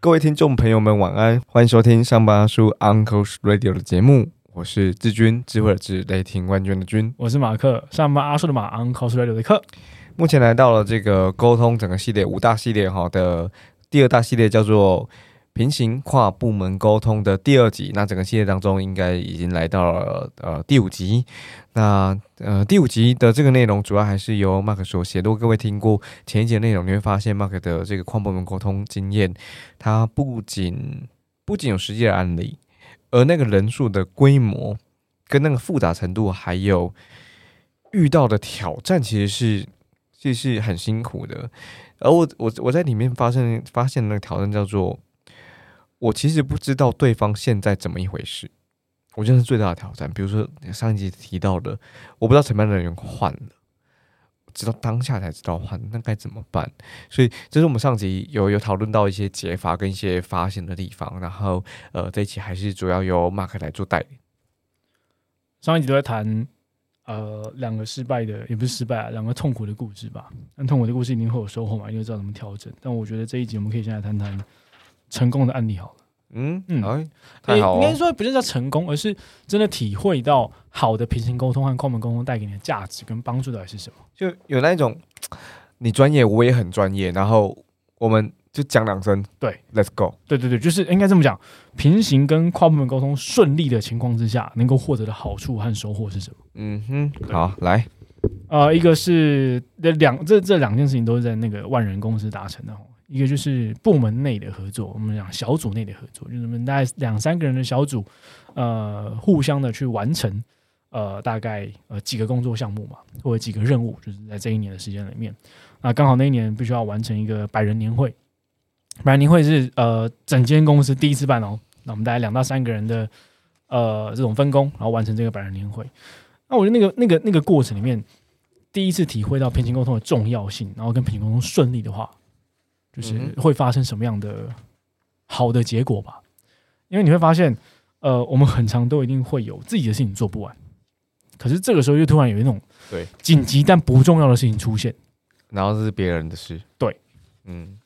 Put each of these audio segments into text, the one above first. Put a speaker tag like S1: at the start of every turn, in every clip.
S1: 各位听众朋友们，晚安，欢迎收听上班阿叔 Uncle's Radio 的节目，我是志军，智慧的智，雷霆万钧的军。
S2: 我是马克，上班阿叔的马，Uncle's radio 的克。
S1: 目前来到了这个沟通整个系列五大系列哈的第二大系列，叫做平行跨部门沟通的第二集。那整个系列当中，应该已经来到了呃第五集。那呃第五集的这个内容，主要还是由 Mark 所写。如果各位听过前一节内容，你会发现 Mark 的这个跨部门沟通经验，他不仅不仅有实际的案例，而那个人数的规模跟那个复杂程度，还有遇到的挑战，其实是其实是很辛苦的。而我我我在里面发现发现那个挑战叫做，我其实不知道对方现在怎么一回事。我觉得是最大的挑战。比如说上一集提到的，我不知道承办人换了，直到当下才知道换，那该怎么办？所以这是我们上集有有讨论到一些解法跟一些发现的地方。然后呃，这一期还是主要由 Mark 来做带领。
S2: 上一集都在谈呃两个失败的，也不是失败啊，两个痛苦的故事吧。那痛苦的故事一定会有收获嘛，因为知道怎么调整。但我觉得这一集我们可以先来谈谈成功的案例好了。
S1: 嗯
S2: 嗯
S1: 哎，太好了
S2: 应该，说不是叫成功，而是真的体会到好的平行沟通和跨门沟通带给你的价值跟帮助到底是什么。
S1: 就有那一种你专业，我也很专业，然后我们就讲两声，
S2: 对
S1: ，Let's go。
S2: 对对对，就是应该这么讲，平行跟跨部门沟通顺利的情况之下，能够获得的好处和收获是什么？
S1: 嗯哼，好，来，
S2: 呃，一个是这两这这两件事情都是在那个万人公司达成的哦。一个就是部门内的合作，我们讲小组内的合作，就是我们大概两三个人的小组，呃，互相的去完成，呃，大概呃几个工作项目嘛，或者几个任务，就是在这一年的时间里面，那刚好那一年必须要完成一个百人年会，百人年会是呃整间公司第一次办哦，那我们大概两到三个人的呃这种分工，然后完成这个百人年会。那我觉得那个那个那个过程里面，第一次体会到平行沟通的重要性，然后跟平行沟通顺利的话，就是
S1: 嗯
S2: 会发生什么样的好的结果吧。因为你会发现，呃，我们很长都一定会有自己的事情做不完，可是这个时候又突然有一种
S1: 对
S2: 紧急但不重要的事情出现。
S1: 然后这是别人的事，
S2: 对，
S1: 嗯，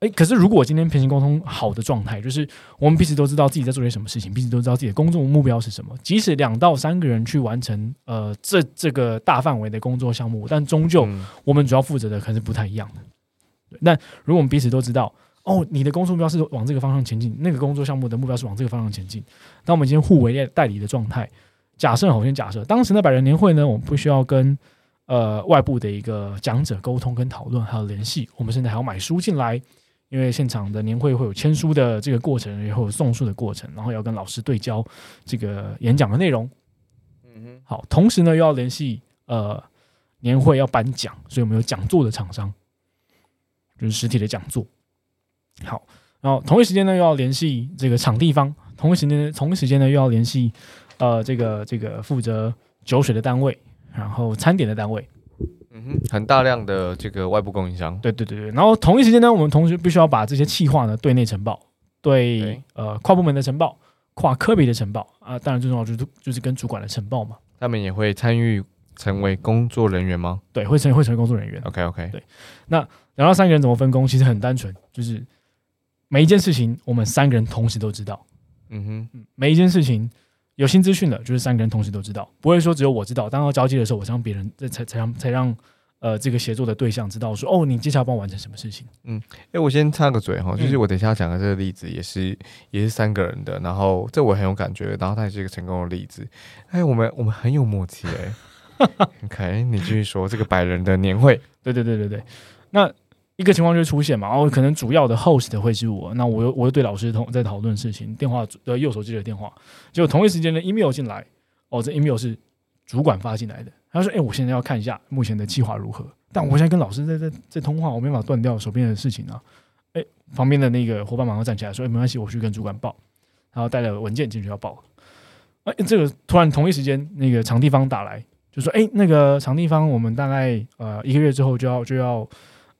S2: 诶，可是如果今天平行沟通好的状态，就是我们彼此都知道自己在做些什么事情，彼此都知道自己的工作目标是什么。即使两到三个人去完成呃这这个大范围的工作项目，但终究
S1: 嗯
S2: 我们主要负责的可能是不太一样的。对，但如果我们彼此都知道，哦，你的工作目标是往这个方向前进，那个工作项目的目标是往这个方向前进，那我们今天互为代理的状态，假设好，我先假设，当时的百人年会呢，我们不需要跟呃外部的一个讲者沟通跟讨论，还有联系，我们甚至还要买书进来。因为现场的年会会有签书的这个过程，也会有送书的过程，然后要跟老师对焦这个演讲的内容。
S1: 嗯哼，
S2: 好，同时呢又要联系呃年会要颁奖，所以我们有讲座的厂商，就是实体的讲座。好，然后同一时间呢又要联系这个场地方，同一时间同一时间呢又要联系呃这个这个负责酒水的单位，然后餐点的单位。
S1: 嗯哼，很大量的这个外部供应商，
S2: 对对对对，然后同一时间呢，我们同时必须要把这些企划呢对内呈报，对
S1: 对
S2: 呃跨部门的呈报，跨科别的呈报啊，当然最重要就是就是跟主管的呈报嘛。
S1: 他们也会参与成为工作人员吗
S2: 对，会成会成为工作人员。
S1: ？OK OK，
S2: 对两到三个人怎么分工，其实很单纯，就是每一件事情我们三个人同时都知道，
S1: 嗯哼，
S2: 嗯，每一件事情有新资讯的，就是三个人同时都知道，不会说只有我知道。当要交接的时候，我才让别人才才才让才让呃这个协作的对象知道说，哦，你接下来帮我完成什么事情。
S1: 嗯哎，我先插个嘴哈，就是
S2: 嗯
S1: 我等一下讲的这个例子也是也是三个人的，然后这我很有感觉，然后它也是一个成功的例子。哎，我们我们很有默契哎。OK，你继续说这个百人的年会，
S2: 对对对对对，那一个情况就会出现嘛，然后可能主要的 host 会是我，那我又我又对老师同在讨论事情，电话呃右手接的电话，结果同一时间的 email 进来，哦，这 email 是主管发进来的，他说，哎、我现在要看一下目前的计划如何，但我现在跟老师在在在通话，我没办法断掉手边的事情啊，哎、旁边的那个伙伴马上站起来说，哎、没关系，我去跟主管报，然后带了文件进去要报，哎、这个突然同一时间那个场地方打来。就说：“哎、那个场地方，我们大概呃一个月之后就要就要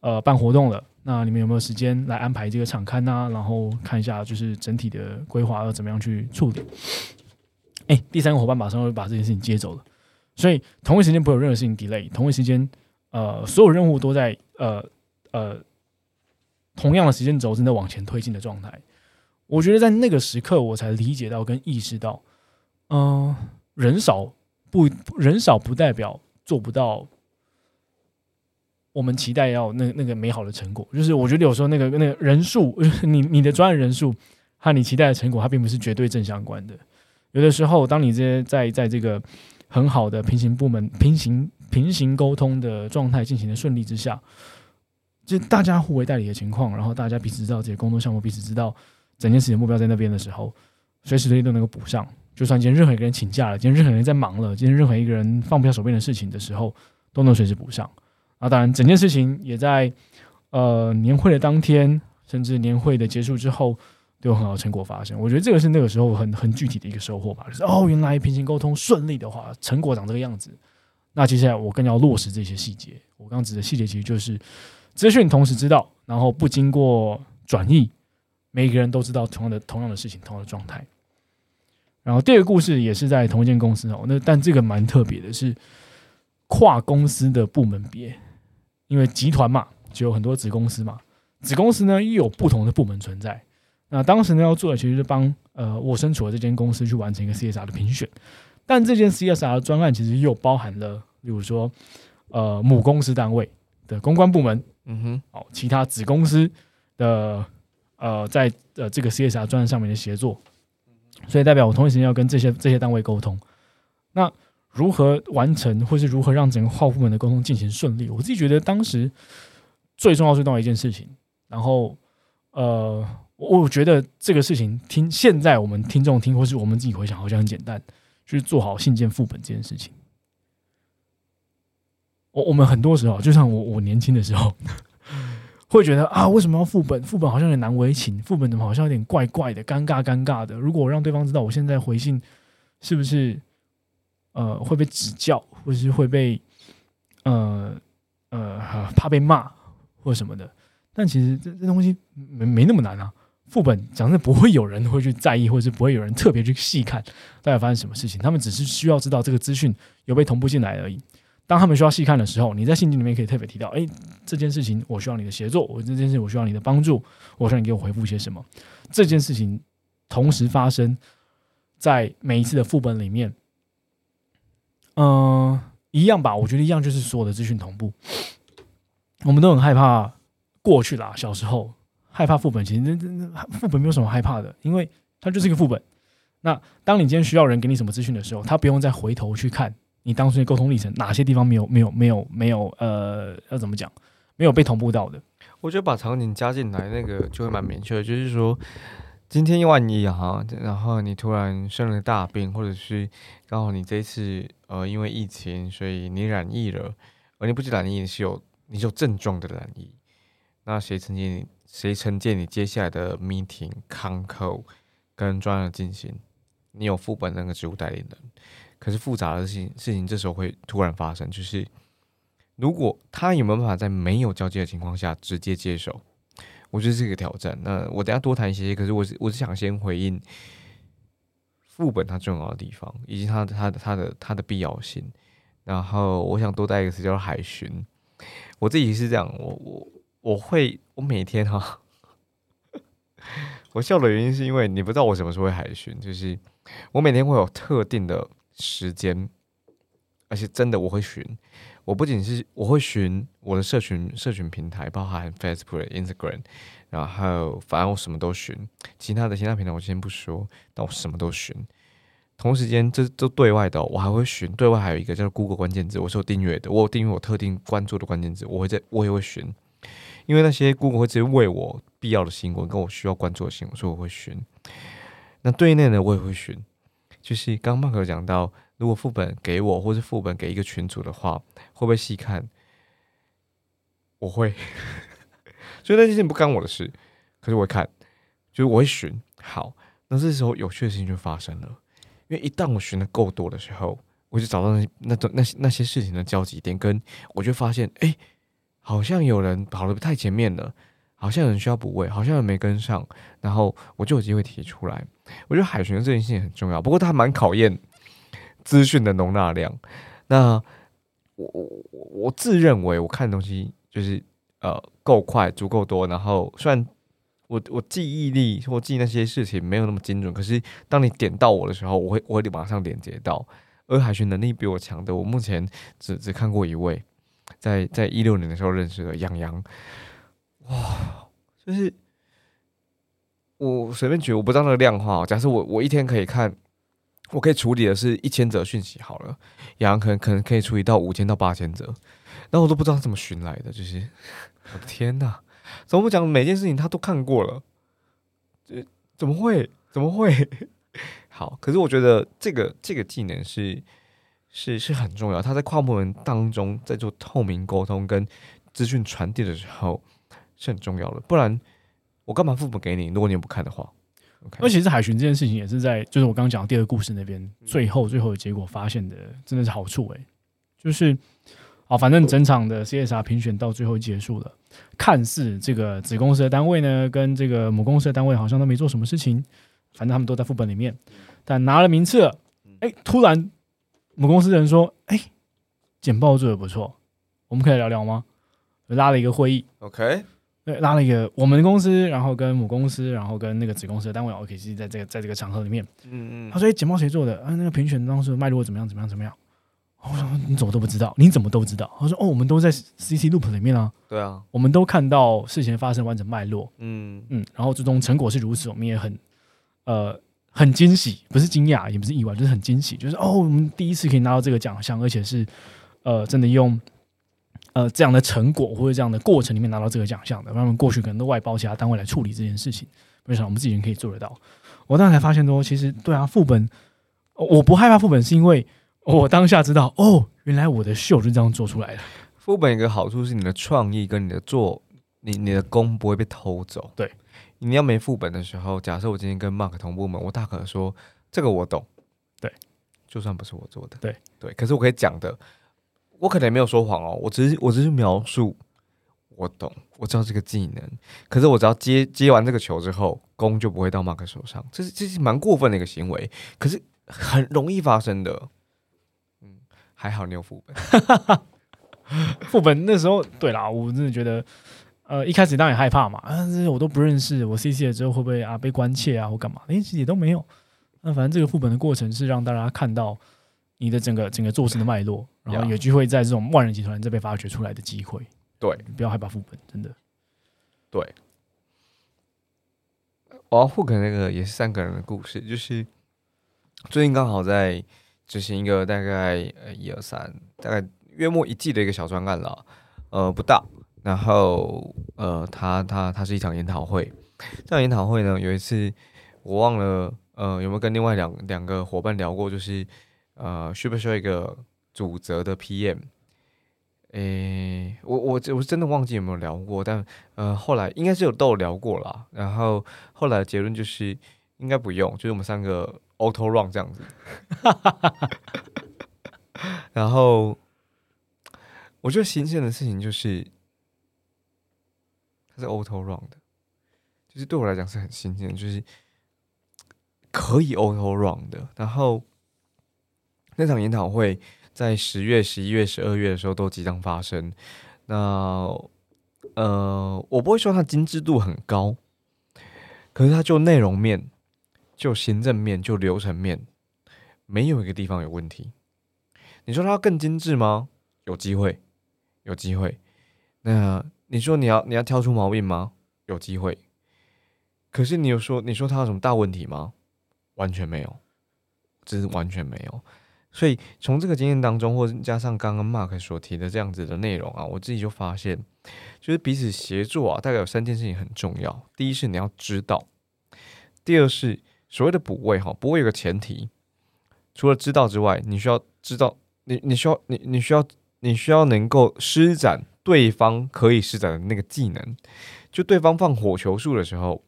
S2: 呃办活动了。那你们有没有时间来安排这个场刊呐、然后看一下就是整体的规划要怎么样去处理？哎，第三个伙伴马上会把这件事情接走了，所以同一时间不会有任何事情 delay，同一时间，呃，所有任务都在呃呃同样的时间轴正在往前推进的状态。我觉得在那个时刻，我才理解到跟意识到，嗯，人少不人少不代表做不到。我们期待要那那个美好的成果，就是我觉得有时候那个那个人数，你你的专业人数和你期待的成果，它并不是绝对正相关的。有的时候，当你这些在在这个很好的平行部门平行平行沟通的状态进行的顺利之下，就大家互为代理的情况，然后大家彼此知道这些工作项目，彼此知道整件事情目标在那边的时候，随时随地都能够补上。就算今天任何一个人请假了，今天任何人在忙了，今天任何一个人放不下手边的事情的时候，都能随时补上。啊，当然，整件事情也在呃年会的当天，甚至年会的结束之后，都有很好的成果发生。我觉得这个是那个时候很很具体的一个收获吧。就是哦，原来平行沟通顺利的话，成果长这个样子。那接下来我更要落实这些细节。我刚刚指的细节其实就是资讯同时知道，然后不经过转译，每个人都知道同样的同样的事情，同样的状态。然后第二个故事也是在同一间公司哦，那但这个蛮特别的是跨公司的部门别。因为集团嘛，就有很多子公司嘛，子公司呢又有不同的部门存在。那当时呢要做的其实是帮呃我身处的这间公司去完成一个 CSR 的评选，但这件 CSR 的专案其实又包含了，例如说呃母公司单位的公关部门，嗯哼，哦其他子公司的呃在呃这个 CSR 专案上面的协作，所以代表我同一时间要跟这些这些单位沟通。那如何完成，或是如何让整个跨部门的沟通进行顺利？我自己觉得当时最重要、最重要一件事情。然后，呃，我觉得这个事情听现在我们听众听，或是我们自己回想，好像很简单，就是做好信件副本这件事情。我我们很多时候，就像我我年轻的时候，会觉得啊，为什么要副本？副本好像有点难为情，副本怎么好像有点怪怪的、尴尬尴尬的？如果我让对方知道我现在回信，是不是？呃，会被指教，或者是会被呃呃怕被骂或什么的。但其实这这东西没没那么难啊。副本讲真，不会有人会去在意，或者是不会有人特别去细看到底发生什么事情。他们只是需要知道这个资讯有被同步进来而已。当他们需要细看的时候，你在信件里面可以特别提到：哎，这件事情我需要你的协作，我这件事我需要你的帮助，我需要你给我回复些什么。这件事情同时发生在每一次的副本里面。嗯，一样吧。我觉得一样，就是所有的资讯同步。我们都很害怕过去啦，小时候害怕副本，其实那那副本没有什么害怕的，因为它就是一个副本。那当你今天需要人给你什么资讯的时候，他不用再回头去看你当初的沟通历程，哪些地方没有没有没有没有呃，要怎么讲，没有被同步到的。
S1: 我觉得把场景加进来，那个就会蛮明确的，就是说。今天万一哈，然后你突然生了大病，或者是刚好你这次呃因为疫情，所以你染疫了，而你不知染疫，你是有你有症状的染疫，那谁承接？谁承接你接下来的 meeting、康口跟专案进行？你有副本那个职务代理人，可是复杂的事情事情这时候会突然发生，就是如果他有没有办法在没有交接的情况下直接接手？我觉得是个挑战。那我等下多谈一些，可是我是我是想先回应副本它重要的地方，以及它它它的它的必要性。然后我想多带一个词叫海巡。我自己是这样，我我我会我每天哈，我笑的原因是因为你不知道我什么时候会海巡，就是我每天会有特定的时间，而且真的我会寻。我不仅是我会寻我的社群社群平台，包含 Facebook、Instagram，然后反正我什么都寻。其他的其他平台我先不说，但我什么都寻。同时间，这都对外的，我还会寻对外还有一个叫 Google 关键字，我是有订阅的，我有订阅我特定关注的关键字，我会在我也会寻，因为那些 Google 会直接为我必要的新闻跟我需要关注的新闻，所以我会寻。那对内呢，我也会寻，就是刚刚 Mark 讲到。如果副本给我，或是副本给一个群主的话，会不会细看？我会，所以那件事情不干我的事，可是我会看，就是我会寻。好，那这时候有趣的事情就发生了，因为一旦我寻的够多的时候，我就找到那那种那些那些事情的交集点，跟我就发现，哎，好像有人跑的太前面了，好像有人需要补位，好像有人没跟上，然后我就有机会提出来。我觉得海巡这件事情很重要，不过它蛮考验资讯的容纳量。那我我我自认为我看东西就是呃够快，足够多，然后虽然我我记忆力或记那些事情没有那么精准，可是当你点到我的时候，我会我会马上连接到。而海巡能力比我强的，我目前只只看过一位，在在一六年的时候认识的杨洋，哇，就是我随便举，我不知道那个量化。假设我我一天可以看，我可以处理的是一千则讯息好了，杨洋可能可能可以处理到五千到八千则，那我都不知道怎么寻来的，就是我的天哪！怎么讲每件事情他都看过了？这怎么会？怎么会？好，可是我觉得这个这个技能是是是很重要。他在跨部门当中，在做透明沟通跟资讯传递的时候是很重要的。不然我干嘛副本给你？如果你也不看的话，
S2: 而且是海巡这件事情也是在就是我刚刚讲的第二个故事那边最后最后的结果发现的，真的是好处诶。就是啊，反正整场的 CSR 评选到最后结束了，看似这个子公司的单位呢跟这个母公司的单位好像都没做什么事情。反正他们都在副本里面，但拿了名次了，哎，突然母公司的人说：“哎，简报做的不错，我们可以聊聊吗？”拉了一个会议
S1: ，OK，
S2: 对，拉了一个我们公司，然后跟母公司，然后跟那个子公司的单位，OKC 在这个在这个场合里面，嗯嗯，他说：“哎，简报谁做的？啊，那个评选当时脉络怎么样？怎么样？怎么样？”我说：“你怎么都不知道？你怎么都知道？”他说：“哦，我们都在 CC Loop 里面啊，
S1: 对啊，
S2: 我们都看到事情发生完整脉络，嗯嗯，然后最终成果是如此，我们也很。”呃，很惊喜，不是惊讶，也不是意外，就是很惊喜，就是哦，我们第一次可以拿到这个奖项，而且是呃，真的用呃这样的成果或者这样的过程里面拿到这个奖项的。他们过去可能都外包其他单位来处理这件事情，没想到我们自己人可以做得到。我当时才发现说，其实对啊，副本我不害怕副本，是因为我当下知道哦，原来我的秀是这样做出来的。
S1: 副本一个好处是你的创意跟你的做，你你的功不会被偷走。
S2: 对。
S1: 你要没副本的时候，假设我今天跟 Mark 同部门，我大可说这个我懂，
S2: 对，
S1: 就算不是我做的，
S2: 对
S1: 对，可是我可以讲的，我可能也没有说谎哦，我只是我只是描述，我懂，我知道这个技能，可是我只要接接完这个球之后，弓就不会到马克手上，这是这是蛮过分的一个行为，可是很容易发生的，嗯，还好你有副本，
S2: 副本那时候对啦，我真的觉得。呃，一开始当然害怕嘛，啊，这些我都不认识，我 C C 了之后会不会啊被关切啊或干嘛？其实也都没有。那反正这个副本的过程是让大家看到你的整个整个做事的脉络，然后有机会在这种万人集团再被发掘出来的机会。
S1: 对，
S2: 不要害怕副本，真的。
S1: 对。我要 hook 那个也是三个人的故事，就是最近刚好在执行一个大概呃一二三，大概约莫一季的一个小专案了，呃不大。然后，呃，他他他是一场研讨会。这场研讨会呢，有一次我忘了，呃，有没有跟另外两两个伙伴聊过，就是呃，需不需要一个主责的 PM？诶，我我我是真的忘记有没有聊过，但呃，后来应该是有都有聊过啦。然后后来的结论就是应该不用，就是我们三个 auto run 这样子。然后我觉得新鲜的事情就是。它是 auto run 的，就是对我来讲是很新鲜，就是可以 auto run 的。然后那场研讨会在十月、十一月、十二月的时候都即将发生。那呃，我不会说它精致度很高，可是它就内容面、就行政面、就流程面，没有一个地方有问题。你说它要更精致吗？有机会，有机会。那。你说你要你要挑出毛病吗？有机会，可是你有说你说它有什么大问题吗？完全没有，这是完全没有。所以从这个经验当中，或者加上刚刚 Mark 所提的这样子的内容啊，我自己就发现，就是彼此协作啊，大概有三件事情很重要。第一是你要知道，第二是所谓的补位哈，补位有个前提，除了知道之外，你需要知道，你你需要你你需要你需要能够施展。对方可以施展的那个技能，就对方放火球术的时候，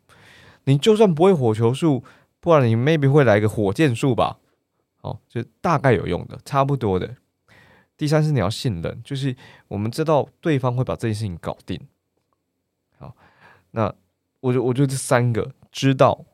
S1: 你就算不会火球术，不然你 maybe 会来个火箭术吧？哦，就大概有用的，差不多的。第三是你要信任，就是我们知道对方会把这件事情搞定。好，那我就我就这三个知道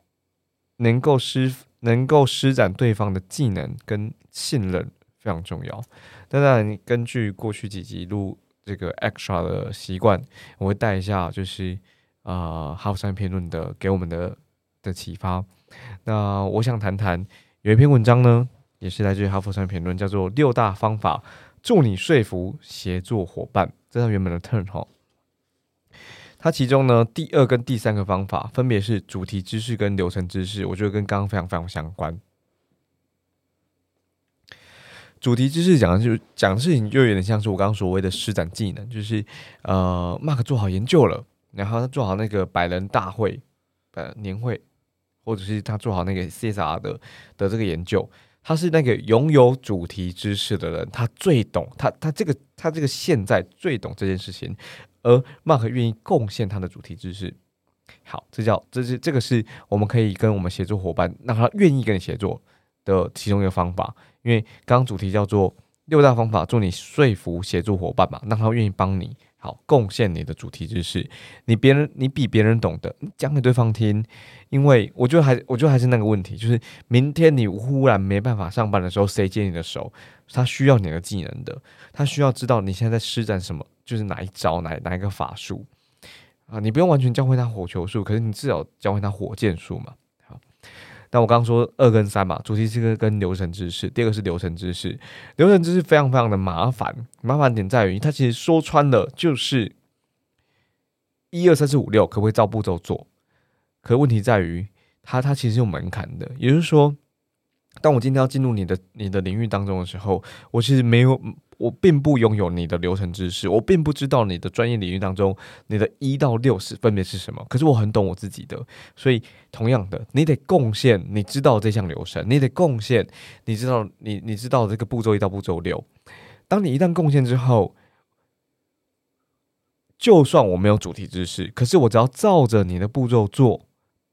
S1: 能够施能够施展对方的技能跟信任非常重要。当然，根据过去几集录这个 extra 的习惯，我会带一下，就是啊哈佛商业评论的给我们的的启发。那我想谈谈有一篇文章呢，也是来自于哈佛商业评论，叫做《六大方法助你说服协作伙伴》。这是原本的 turn 哈。它其中呢，第二跟第三个方法分别是主题知识跟流程知识，我觉得跟刚刚非常非常相关。主题知识讲的就是讲的事情，就有点像是我刚刚所谓的施展技能，就是呃，Mark 做好研究了，然后他做好那个百人大会、呃年会，或者是他做好那个 CSR 的的这个研究，他是那个拥有主题知识的人，他最懂他他这个他这个现在最懂这件事情，而 Mark 愿意贡献他的主题知识，好，这叫这是这个是我们可以跟我们协作伙伴让他愿意跟你协作的其中一个方法。因为刚刚主题叫做六大方法，助你说服协助伙伴嘛，让他愿意帮你，好贡献你的主题知识。你别人你比别人懂得，讲给对方听。因为我觉得还我觉得还是那个问题，就是明天你忽然没办法上班的时候，谁接你的手？他需要你的技能的，他需要知道你现在在施展什么，就是哪一招哪哪一个法术啊？你不用完全教会他火球术，可是你至少教会他火箭术嘛。那我刚刚说二跟三嘛，主题是跟流程知识，第二个是流程知识。流程知识非常非常的麻烦，麻烦点在于它其实说穿了就是一二三四五六，可不可以照步骤做？可问题在于它它其实有门槛的，也就是说，当我今天要进入你的你的领域当中的时候，我其实没有。我并不拥有你的流程知识，我并不知道你的专业领域当中你的一到六十分别是什么。可是我很懂我自己的，所以同样的，你得贡献你知道这项流程，你得贡献你知道你你知道这个步骤一到步骤六。当你一旦贡献之后，就算我没有主题知识，可是我只要照着你的步骤做，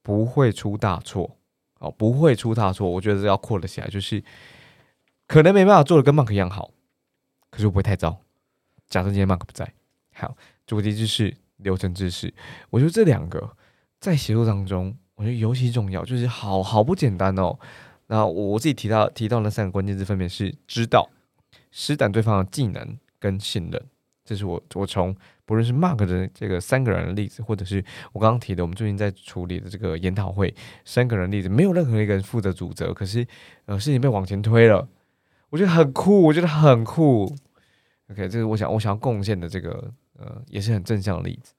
S1: 不会出大错哦，不会出大错。我觉得要扩了起来，就是可能没办法做的跟 Mark 一样好。可是不会太糟。假设今天 Mark 不在，好，主题知识、流程知识，我觉得这两个在协作当中，我觉得尤其重要，就是好好不简单哦。那我自己提到提到那三个关键字，分别是知道、施展对方的技能跟信任。这是我我从不论是 Mark 的这个三个人的例子，或者是我刚刚提的我们最近在处理的这个研讨会三个人的例子，没有任何一个人负责主责，可是呃事情被往前推了。我觉得很酷，我觉得很酷。OK，这是我想我想要贡献的这个呃，也是很正向的例子。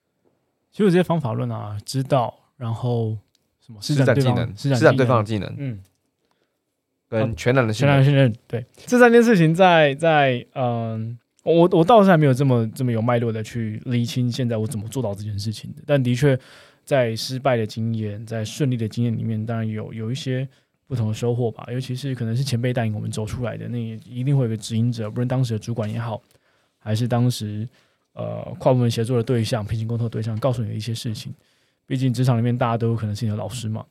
S2: 其实这些方法论啊，知道，然后什么
S1: 施展技能，施展对方的技能，嗯，跟全能的
S2: 全能信任，对，这三件事情在在嗯，我我倒是还没有这么这么有脉络的去厘清现在我怎么做到这件事情的。但的确，在失败的经验，在顺利的经验里面，当然有有一些。不同的收获吧，尤其是可能是前辈带领我们走出来的，那一定会有个指引者，不论当时的主管也好，还是当时呃跨部门协作的对象、平行沟通的对象，告诉你的一些事情。毕竟职场里面大家都有可能是你的老师嘛。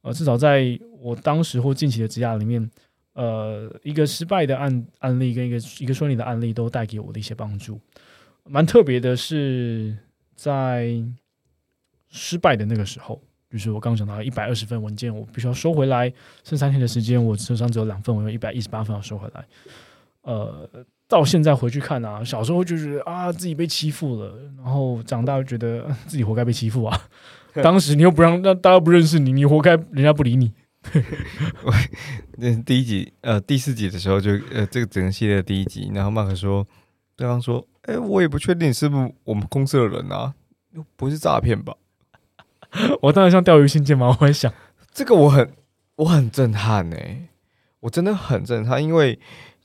S2: 呃，至少在我当时或近期的职涯里面，呃，一个失败的案案例跟一个一个顺利的案例都带给我的一些帮助。蛮特别的是，在失败的那个时候。就是我刚刚讲到一百二十份文件，我必须要收回来。剩三天的时间，我手上只有两份，我有一百一十八份要收回来。呃，到现在回去看啊，小时候就是啊自己被欺负了，然后长大就觉得自己活该被欺负啊。当时你又不让，那大家不认识你，你活该人家不理你。
S1: 那第一集呃第四集的时候就呃这个整个系列的第一集，然后马克说对方说，哎，我也不确定你是不是我们公司的人啊，又不是诈骗吧？
S2: 我当然像钓鱼信件嘛，我会想。
S1: 这个，我很我很震撼呢，我真的很震撼，因为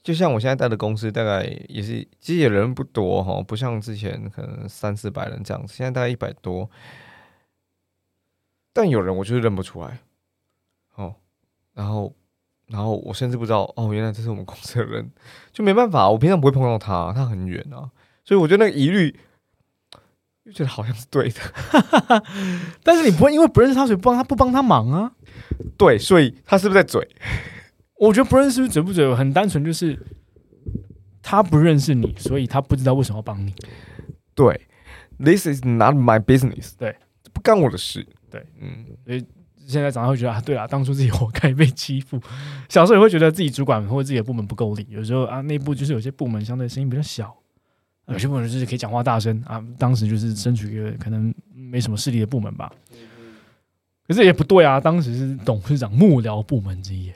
S1: 就像我现在待的公司，大概也是其实也人不多哈，不像之前可能三四百人这样子，现在大概一百多，但有人我就是认不出来，哦，然后然后我甚至不知道哦，原来这是我们公司的人，就没办法，我平常不会碰到他，他很远啊，所以我觉得那个疑虑。就觉得好像是对的，
S2: 但是你不会因为不认识他，所以不帮他不帮他忙啊？
S1: 对，所以他是不是在嘴？
S2: 我觉得不认识嘴不嘴，很单纯，就是他不认识你，所以他不知道为什么要帮你。
S1: 对，This is not my business。
S2: 对，
S1: 不干我的事。
S2: 对，
S1: 嗯，
S2: 现在长大会觉得啊，对啊，当初自己活该被欺负。小时候也会觉得自己主管或者自己的部门不够力，有时候啊，内部就是有些部门相对声音比较小，有些部门就是可以讲话大声啊。当时就是身处一个可能没什么势力的部门吧。可是也不对啊，当时是董事长幕僚部门之一，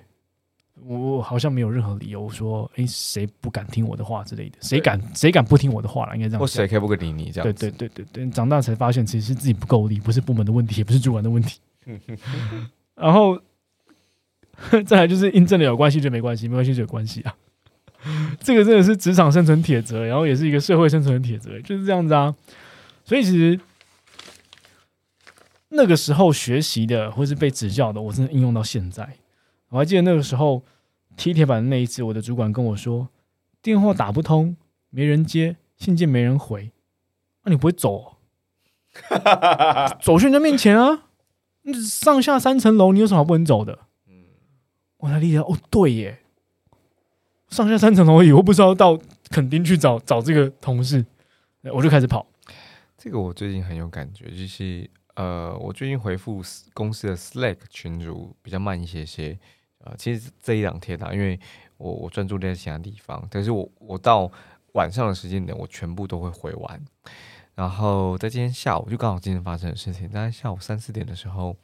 S2: 我我好像没有任何理由说，哎，谁不敢听我的话之类的，谁敢谁敢不听我的话了？应该这样讲。
S1: 或谁可以不跟理你这样
S2: 对？对对对对，长大才发现其实是自己不够力，不是部门的问题，也不是主管的问题。然后 再来就是印证了有关系就没关系，没关系就有关系啊。这个真的是职场生存铁则，然后也是一个社会生存的铁则，就是这样子啊。所以其实那个时候学习的或是被指教的，我真的应用到现在。我还记得那个时候踢铁板的那一次，我的主管跟我说，电话打不通，没人接，信件没人回，那、你不会走哦、走去人家面前啊，你上下三层楼，你有什么不能走的？嗯我才理解，哦，对耶，上下三层楼而已，我不知道到垦丁去找找这个同事，我就开始跑。
S1: 这个我最近很有感觉，就是呃，我最近回复公司的 Slack 群组比较慢一些些。呃，其实这一两天啊，因为我我专注在其他地方，但是我我到晚上的时间点，我全部都会回完。然后在今天下午，就刚好今天发生的事情，大概下午三四点的时候，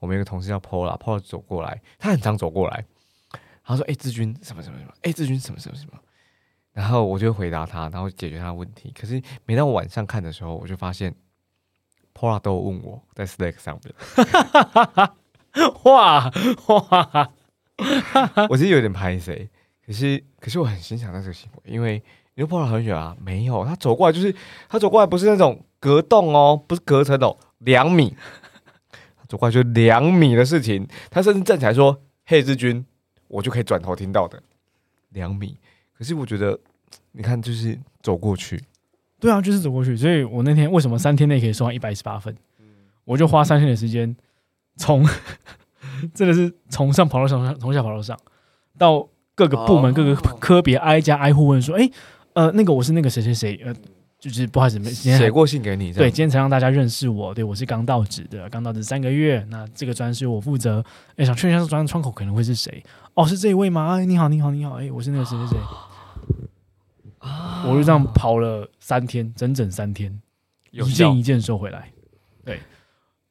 S1: 我们有个同事叫 Pola，Pola 走过来，他很常走过来，他说：“哎、志军什么什么什么，哎、志军什么什么什么。”然后我就回答他，然后解决他的问题。可是每当我晚上看的时候，我就发现 Pola 都问我在 Slack 上面，
S2: 哇哇，
S1: 我其实有点拍谁，可是可是我很欣赏他这个行为，因为你说 Pola 很远啊，没有，他走过来就是他走过来不是那种隔洞哦，不是隔层哦，两米，他走过来就两米的事情，他甚至站起来说：“嘿，志军，我就可以转头听到的两米。”可是我觉得，你看，就是走过去，
S2: 对啊，就是走过去。所以我那天为什么三天内可以收到一百一十八分？我就花三天的时间，从 真的是从上跑到上，从下跑到上，到各个部门、
S1: 哦
S2: 各个科别挨家挨户问说：“哎、呃，那个我是那个谁谁谁，呃，就是不好意思，没今天还
S1: 写过信给你，
S2: 对，今天才让大家认识我。对我是刚到职的，刚到职三个月。那这个专是我负责。哎，想确认一下这专窗口可能会是谁？哦，是这一位吗？哎，你好，你好，你好。哎，我是那个谁谁谁。我就这样跑了三天，整整三天，
S1: 有
S2: 一件一件收回来。对，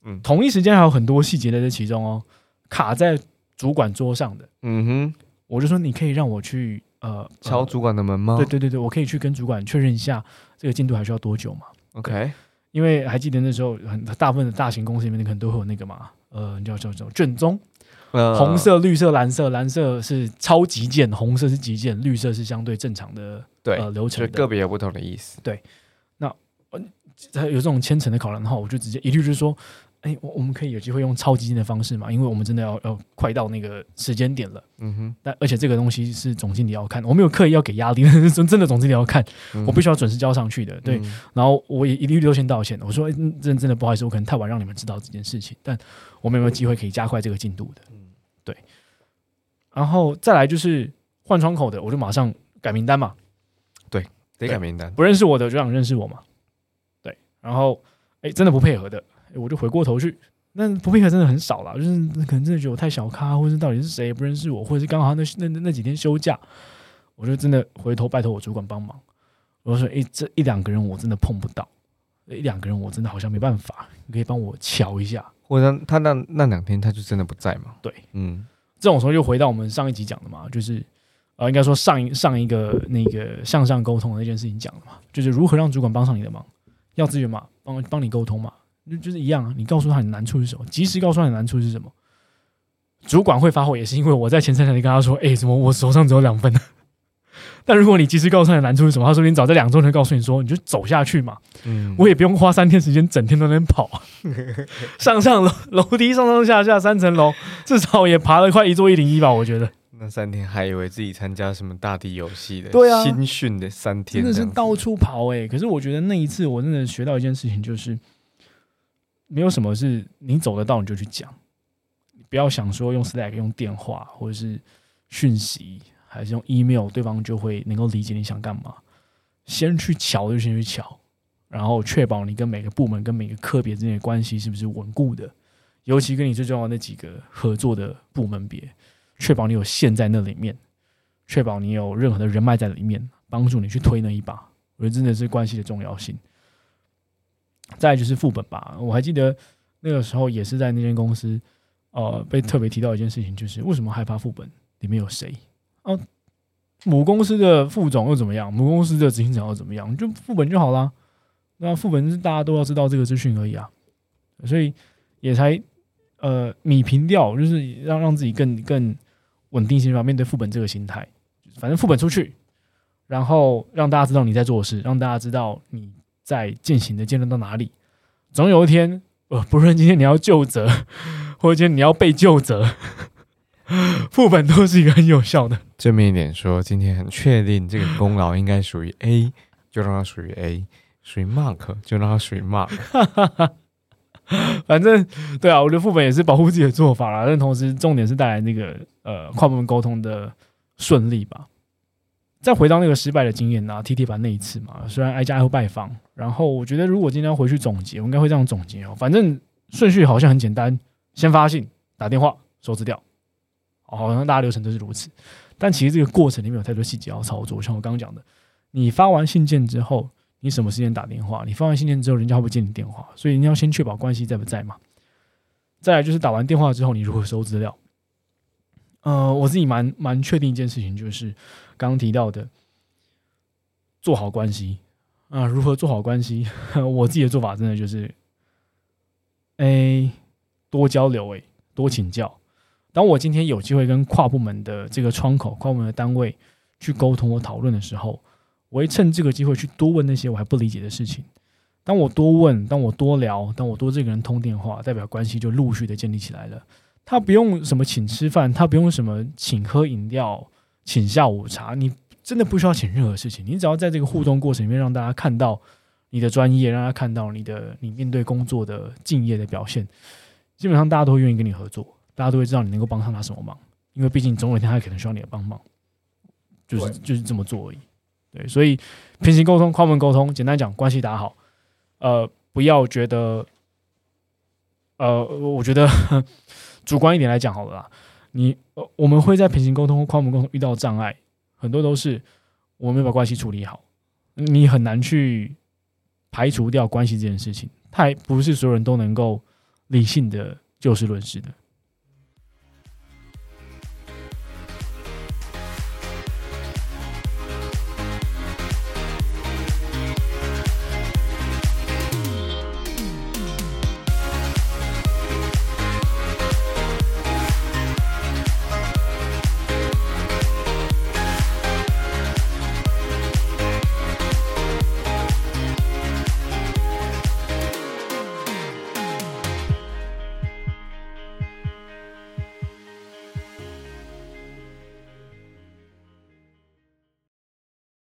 S1: 嗯
S2: 同一时间还有很多细节在这其中哦，卡在主管桌上的。
S1: 嗯哼，
S2: 我就说你可以让我去呃呃
S1: 敲主管的门吗？
S2: 对对对对，我可以去跟主管确认一下这个进度还需要多久嘛
S1: ？，OK，
S2: 因为还记得那时候很大部分的大型公司里面可能都会有那个嘛，呃，叫叫叫卷宗，
S1: 呃
S2: 红色、绿色、蓝色，蓝色是超极简，红色是极简，绿色是相对正常的
S1: 对，
S2: 呃流程的。
S1: 个别有不同的意思。
S2: 对，那有这种千层的考量的话，我就直接一律就是说，哎，我我们可以有机会用超极简的方式嘛，因为我们真的要要快到那个时间点了。
S1: 嗯哼，
S2: 但而且这个东西是总经理要看，我没有刻意要给压力，是 真真的总经理要看，
S1: 嗯
S2: 我必须要准时交上去的。对，
S1: 嗯
S2: 然后我也一律都先道歉，我说、真真的不好意思，我可能太晚让你们知道这件事情，但我们有没有机会可以加快这个进度的？对。然后再来就是换窗口的，我就马上改名单嘛，对
S1: 得改名单。
S2: 不认识我的就让你认识我嘛。对，然后哎、真的不配合的，诶我就回过头去。那不配合真的很少啦，就是可能真的觉得我太小咖，或者是到底是谁也不认识我，或者是刚好那那那那几天休假，我就真的回头拜托我主管帮忙。我说：“哎、这一两个人我真的碰不到，一两个人我真的好像没办法，你可以帮我瞧一下。
S1: 或者他那那两天他就真的不在嘛？
S2: 对，
S1: 嗯，
S2: 这种时候就回到我们上一集讲的嘛，就是呃，应该说上一上一个那个向上沟通的那件事情讲的嘛，就是如何让主管帮上你的忙，要资源嘛，帮帮你沟通嘛，就就是一样啊，你告诉他你的难处是什么，及时告诉他你的难处是什么。主管会发火，也是因为我在前三天跟他说，哎、怎么我手上只有两份？但如果你及时告诉他的难处是什么，他说不定早在两周前告诉你说，你就走下去嘛，
S1: 嗯。
S2: 我也不用花三天时间整天都在那边跑。啊，上上楼楼梯上上下下三层楼，至少也爬了快一座一零一吧，我觉得。
S1: 那三天还以为自己参加什么大地游戏的，
S2: 对啊。
S1: 新训的三天
S2: 真的是到处跑哎、可是我觉得那一次我真的学到一件事情，就是没有什么是你走得到你就去讲，你不要想说用 Slack、用电话或者是讯息，还是用 email，对方就会能够理解你想干嘛。先去瞧就先去瞧，然后确保你跟每个部门、跟每个科别之间的关系是不是稳固的，尤其跟你最重要的那几个合作的部门别，确保你有线在那里面，确保你有任何的人脉在里面，帮助你去推那一把。我觉得真的是关系的重要性。再就是副本吧，我还记得那个时候也是在那间公司，呃，被特别提到一件事情，就是为什么害怕副本里面有谁？哦，母公司的副总又怎么样？母公司的执行长又怎么样？就副本就好啦。那副本是大家都要知道这个资讯而已啊，所以也才呃米平掉，就是让让自己更更稳定心吧，面对副本这个心态。反正副本出去，然后让大家知道你在做事，让大家知道你在进行的阶段到哪里。总有一天，呃，不论今天你要就责，或者今天你要被就责，副本都是一个很有效的。
S1: 正面一点说，今天很确定这个功劳应该属于 A，就让它属于 A。属于 Mark，就让它属于 Mark。
S2: 反正对啊，我觉得副本也是保护自己的做法啦。但同时，重点是带来那个呃跨部门沟通的顺利吧。再回到那个失败的经验啊，T T 版那一次嘛，虽然挨家挨户拜访，然后我觉得如果今天要回去总结，我应该会这样总结哦。反正顺序好像很简单，先发信、打电话、收资料，好像大家流程都是如此。但其实这个过程里面有太多细节要操作，像我刚刚讲的，你发完信件之后。你什么时间打电话？你发完信件之后，人家会不接你电话？所以你要先确保关系在不在嘛。再来就是打完电话之后，你如何收资料？呃，我自己蛮蛮确定一件事情，就是刚刚提到的，做好关系啊。如何做好关系？我自己的做法真的就是，哎，多交流，哎，多请教。当我今天有机会跟跨部门的这个窗口、跨部门的单位去沟通或讨论的时候。我会趁这个机会去多问那些我还不理解的事情。当我多问，当我多聊，当我多这个人通电话，代表关系就陆续的建立起来了。他不用什么请吃饭，他不用什么请喝饮料、请下午茶，你真的不需要请任何事情。你只要在这个互动过程里面让大家看到你的专业，让他看到你的你面对工作的敬业的表现，基本上大家都愿意跟你合作，大家都会知道你能够帮上他什么忙。因为毕竟总有一天他可能需要你的帮忙，就是就是这么做而已。对，所以平行沟通、跨门沟通，简单讲，关系打好。呃，不要觉得，呃，我觉得 主观一点来讲好了啦。你我们会在平行沟通或跨门沟通遇到障碍，很多都是我们没把关系处理好。你很难去排除掉关系这件事情，太不是所有人都能够理性的就事论事的。